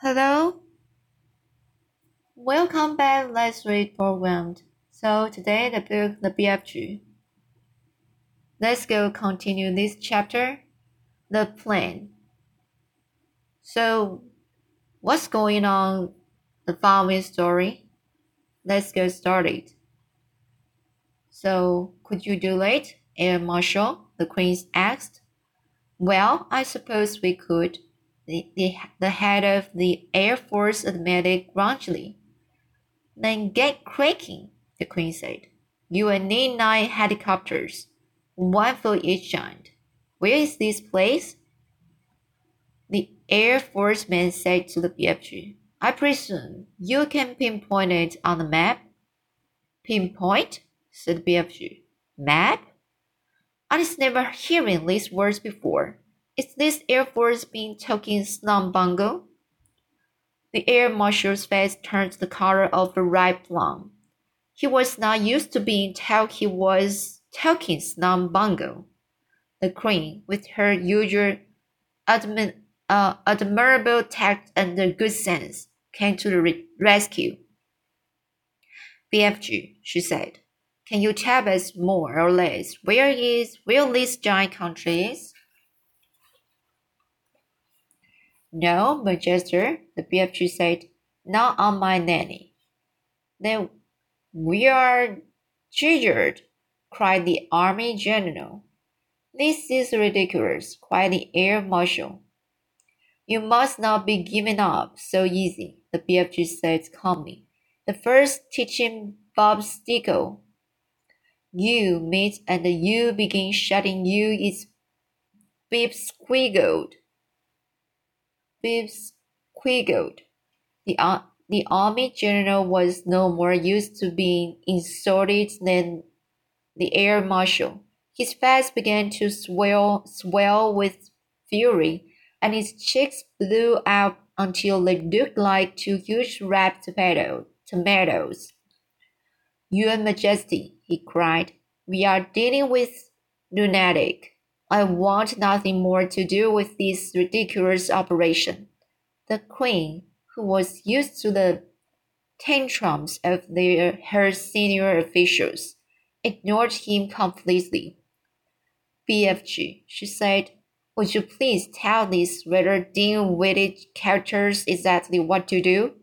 Hello. Welcome back. Let's read programmed. So today the book The BFG. Let's go continue this chapter. The plan. So what's going on the following story? Let's get started. So could you do it, Air Marshal? The Queen asked. Well, I suppose we could the, the, the head of the Air Force admitted grudgingly. Then get cracking, the Queen said. You will need nine helicopters, one for each giant. Where is this place? The Air Force man said to the BFG. I presume you can pinpoint it on the map? Pinpoint? said BFG. Map? I was never hearing these words before. Is this Air Force being talking slum bungo? The Air Marshal's face turned the color of a ripe plum. He was not used to being told he was talking slum bungo. The Queen, with her usual uh, admirable tact and good sense, came to the re- rescue. BFG, she said, can you tell us more or less where is where this giant country is? No, Majester, the BFG said, not on my nanny. Then we are jiggered, cried the army general. This is ridiculous, cried the air marshal. You must not be given up so easy, the BFG said calmly. The first teaching Bob Stickle. You meet and you begin shutting you is beep squiggled. Bibbs quiggled. The, the army general was no more used to being insulted than the air marshal. His face began to swell, swell with fury, and his cheeks blew out until they looked like two huge ripe tomato, tomatoes. Your Majesty, he cried, we are dealing with lunatic. I want nothing more to do with this ridiculous operation. The queen, who was used to the tantrums of their, her senior officials, ignored him completely. BFG, she said, would you please tell these rather dim-witted characters exactly what to do?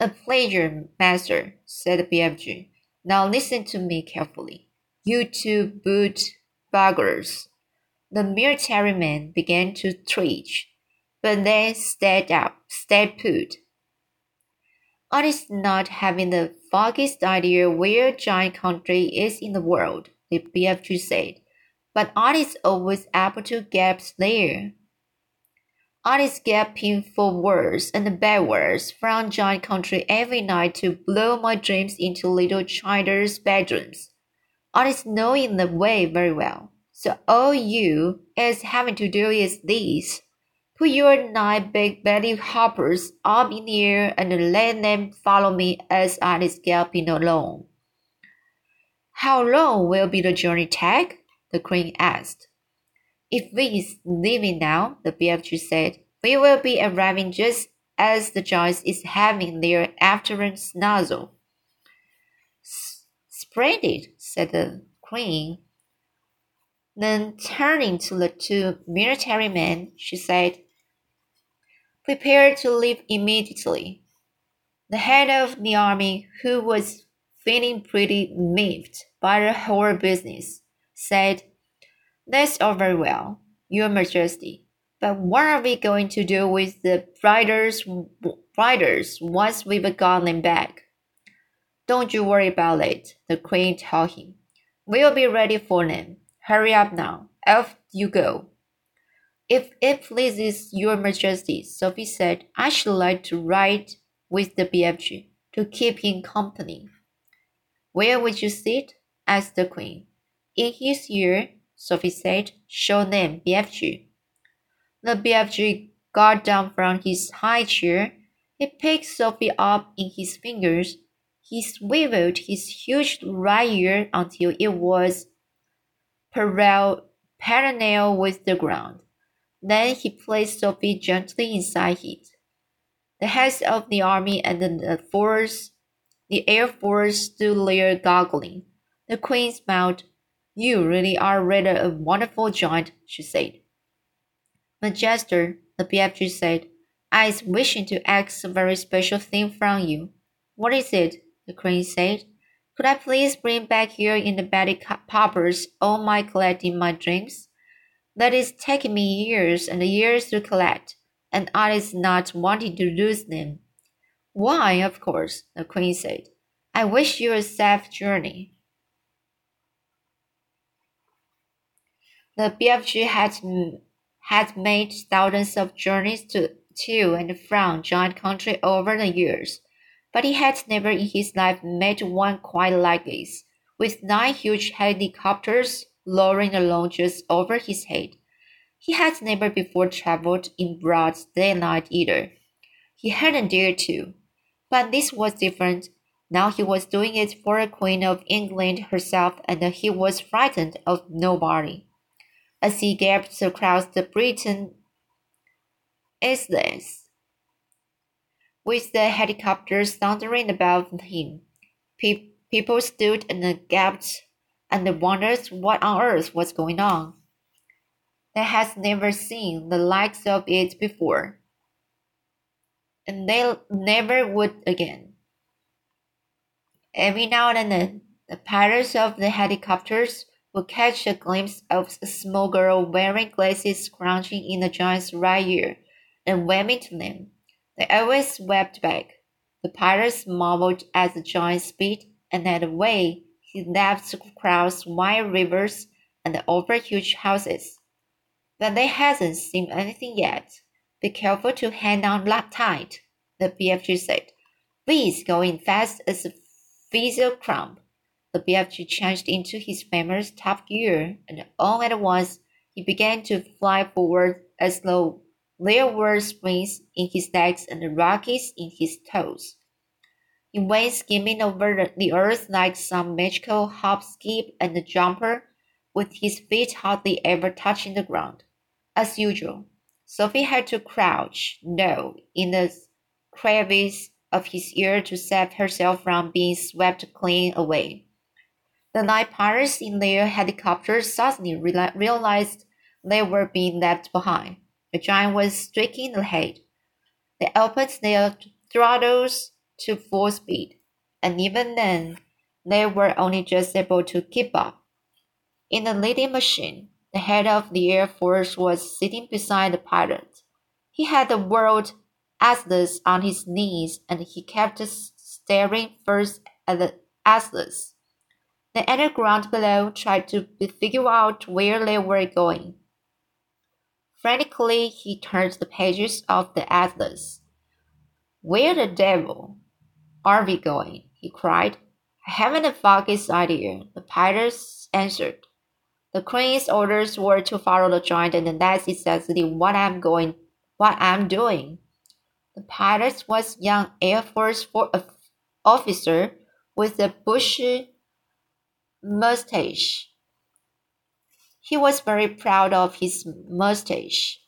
A pleasure, master, said BFG. Now listen to me carefully. You two boot buggers. The military men began to twitch, but then stayed up, stayed put. Is not having the foggiest idea where giant country is in the world, the BFG said, but is always able to guess there. Is gaping for words and bad words from giant country every night to blow my dreams into little children's bedrooms. Is knowing the way very well. So all you is having to do is this. Put your nine big belly poppers up in the air and let them follow me as I is galloping along. How long will be the journey take? The queen asked. If we is leaving now, the BFG said, we will be arriving just as the giants is having their afternoon snuzzle. Splendid, said the queen. Then turning to the two military men, she said, Prepare to leave immediately. The head of the army, who was feeling pretty miffed by the whole business, said, That's all very well, Your Majesty. But what are we going to do with the riders, riders once we've got them back? Don't you worry about it, the queen told him. We'll be ready for them. Hurry up now. Off you go. If it pleases your majesty, Sophie said, I should like to ride with the BFG to keep him company. Where would you sit? asked the queen. In his ear, Sophie said, show them BFG. The BFG got down from his high chair. He picked Sophie up in his fingers he swiveled his huge right ear until it was parallel with the ground. Then he placed Sophie gently inside it. The heads of the army and the force, the air force stood there goggling. The queen smiled. You really are rather a wonderful giant, she said. Majesty, the BFG said, I was wishing to ask a very special thing from you. What is it? The queen said. Could I please bring back here in the belly poppers all my collecting my dreams? That is taking me years and years to collect, and I is not wanting to lose them. Why, of course, the queen said. I wish you a safe journey. The BFG had, had made thousands of journeys to, to and from giant country over the years but he had never in his life met one quite like this, with nine huge helicopters lowering along just over his head. He had never before traveled in broad daylight either. He hadn't dared to. But this was different. Now he was doing it for a Queen of England herself, and he was frightened of nobody. As he galloped across the Britain Isles, with the helicopters thundering above him. Pe- people stood and gaped and wondered what on earth was going on. They had never seen the likes of it before, and they never would again. Every now and then, the pilots of the helicopters would catch a glimpse of a small girl wearing glasses crouching in the giant's right ear and waving to them. They always swept back. The pirates marveled at the giant's speed and at the way he leapt across wide rivers and over huge houses. But they hasn't seen anything yet. Be careful to hang on tight, the BFG said. Please go in fast as a Fizzle crumb. The BFG changed into his famous top gear, and all at once he began to fly forward as though there were springs in his legs and rockets in his toes. He went skimming over the earth like some magical hop, skip, and jumper, with his feet hardly ever touching the ground. As usual, Sophie had to crouch low in the crevice of his ear to save herself from being swept clean away. The night pirates in their helicopters suddenly realized they were being left behind. The giant was streaking ahead. They opened their throttles to full speed, and even then, they were only just able to keep up. In the leading machine, the head of the Air Force was sitting beside the pilot. He had the world atlas on his knees, and he kept staring first at the atlas. The underground below tried to figure out where they were going. Frantically, he turned the pages of the atlas. Where the devil are we going? he cried. I haven't the foggiest idea, the pilots answered. The queen's orders were to follow the giant, and that's exactly what I'm going, what I'm doing. The pilot was young Air Force uh, officer with a bushy mustache. He was very proud of his mustache.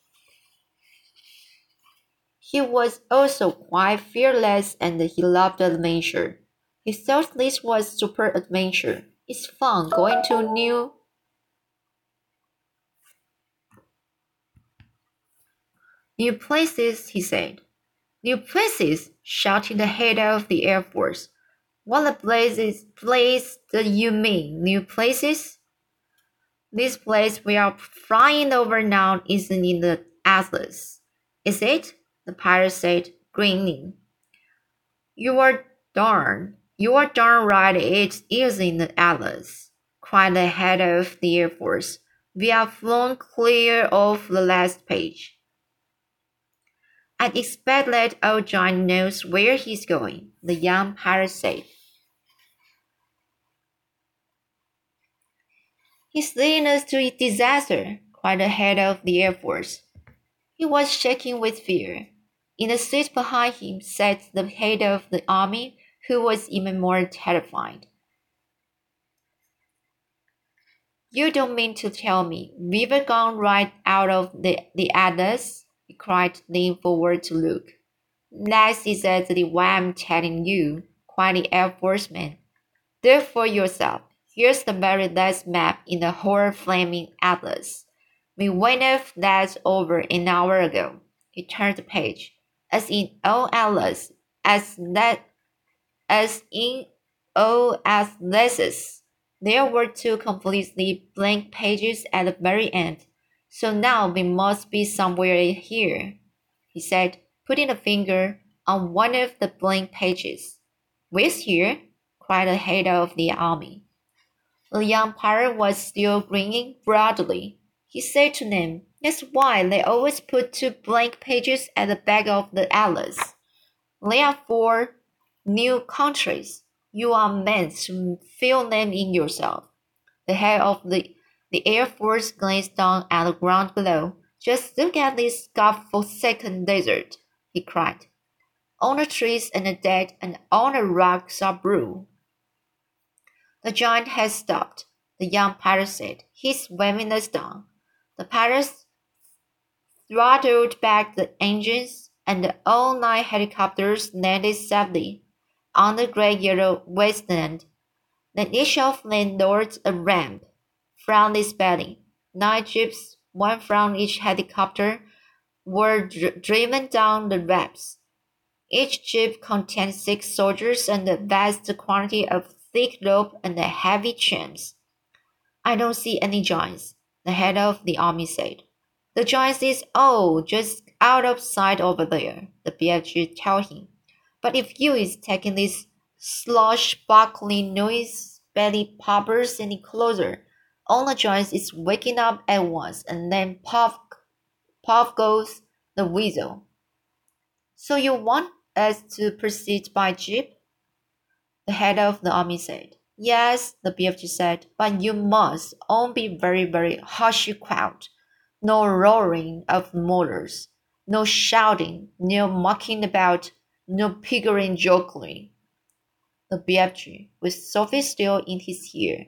He was also quite fearless and he loved adventure. He thought this was super adventure. It's fun going to new New places, he said. New places, shouted the head of the Air Force. What a place, place do you mean, new places? This place we are flying over now isn't in the atlas, is it? The pirate said, grinning. You are darn, you are darn right it is in the atlas, cried the head of the Air Force. We have flown clear of the last page. I expect that old John knows where he's going, the young pirate said. He's leading us to a disaster, cried the head of the Air Force. He was shaking with fear. In the seat behind him sat the head of the army, who was even more terrified. You don't mean to tell me we've gone right out of the, the others? he cried, leaning forward to look. That's exactly why I'm telling you, cried the Air Force man. Do for yourself. Here's the very last map in the whole flaming atlas. We went off that over an hour ago. He turned the page. As in all atlas, as that as in all atlases, there were two completely blank pages at the very end. So now we must be somewhere here, he said, putting a finger on one of the blank pages. Where's here? cried the head of the army. The young pirate was still grinning broadly. He said to them, That's why they always put two blank pages at the back of the atlas. They are for new countries. You are meant to fill them in yourself. The head of the the Air Force glanced down at the ground below. Just look at this God-forsaken desert, he cried. All the trees and the dead and all the rocks are blue. The giant has stopped, the young pirate said. He's waving us down. The pirates throttled back the engines, and the all nine helicopters landed safely on the great yellow wasteland. Then each of them lowered a ramp from this building. Nine jeeps, one from each helicopter, were dr driven down the ramps. Each jeep contained six soldiers and a vast quantity of thick rope and the heavy chains. I don't see any giants, the head of the army said. The giants is all just out of sight over there, the BFG told him. But if you is taking these slosh-buckling noise belly poppers any closer, all the giants is waking up at once, and then puff, puff goes the weasel. So you want us to proceed by jeep? The head of the army said. Yes, the BFG said, but you must all be very, very hushy quiet. No roaring of motors, no shouting, no mucking about, no pickering jocularly. The BFG, with Sophie still in his ear,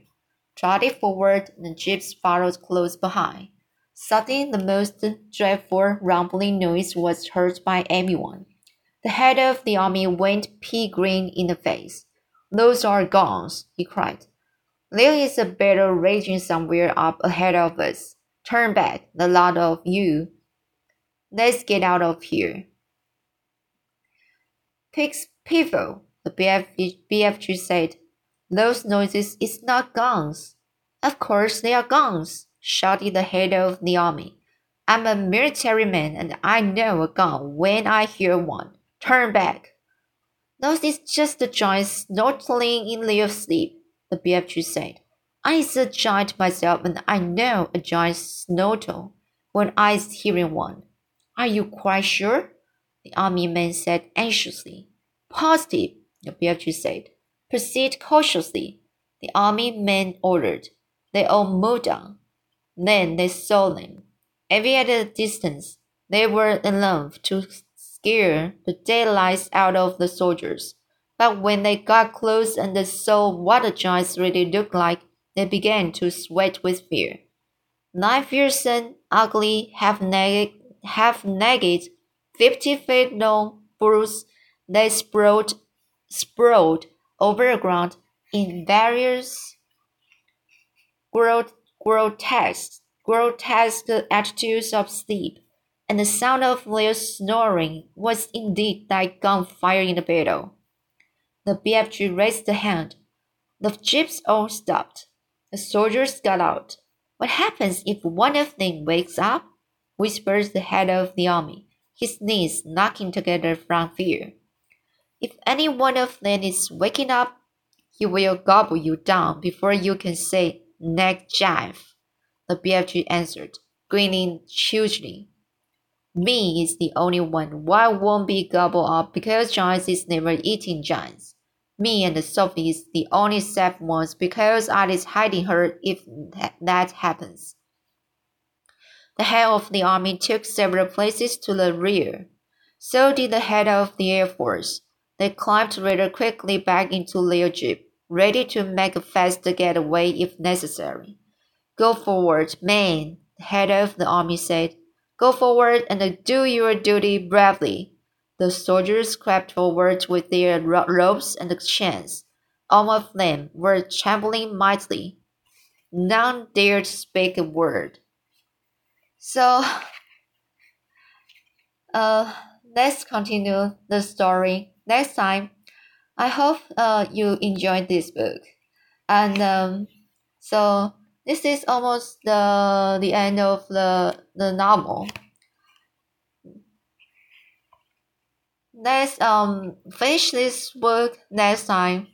trotted forward and the jeeps followed close behind. Suddenly, the most dreadful rumbling noise was heard by everyone. The head of the army went pea green in the face. Those are guns, he cried. There is a battle raging somewhere up ahead of us. Turn back, the lot of you. Let's get out of here. Pigs people, the BFG, said. Those noises is not guns. Of course they are guns, shouted the head of the army. I'm a military man and I know a gun when I hear one. Turn back. Those is just the giant snorting in their sleep, the BFG said. I is a giant myself and I know a giant snortle when I is hearing one. Are you quite sure? The army man said anxiously. Positive, the BFG said. Proceed cautiously, the army men ordered. They all moved on. Then they saw them. Every at a distance, they were enough to scare the daylights out of the soldiers. But when they got close and they saw what the giants really looked like, they began to sweat with fear. Nine fearsome, ugly, half-naked, half-naked, fifty feet long bulls, they sprawled, sprawled over the ground in various grotesque, grotesque attitudes of sleep, and the sound of their snoring was indeed like gunfire in a battle. The BFG raised a hand. The jeeps all stopped. The soldiers got out. What happens if one of them wakes up? whispers the head of the army, his knees knocking together from fear. If any one of them is waking up, he will gobble you down before you can say neck jive. The BFG answered, grinning hugely. Me is the only one why won't be gobbled up because Giants is never eating giants. Me and Sophie is the only safe ones because I is hiding her if that happens. The head of the army took several places to the rear. So did the head of the Air Force. They climbed rather quickly back into their jeep, ready to make a fast getaway if necessary. Go forward, men, the head of the army said. Go forward and do your duty bravely. The soldiers crept forward with their ropes and chains. All of them were trembling mightily. None dared speak a word. So, uh, let's continue the story next time. I hope uh, you enjoyed this book. And um, so this is almost the the end of the the novel. Let's um finish this work next time.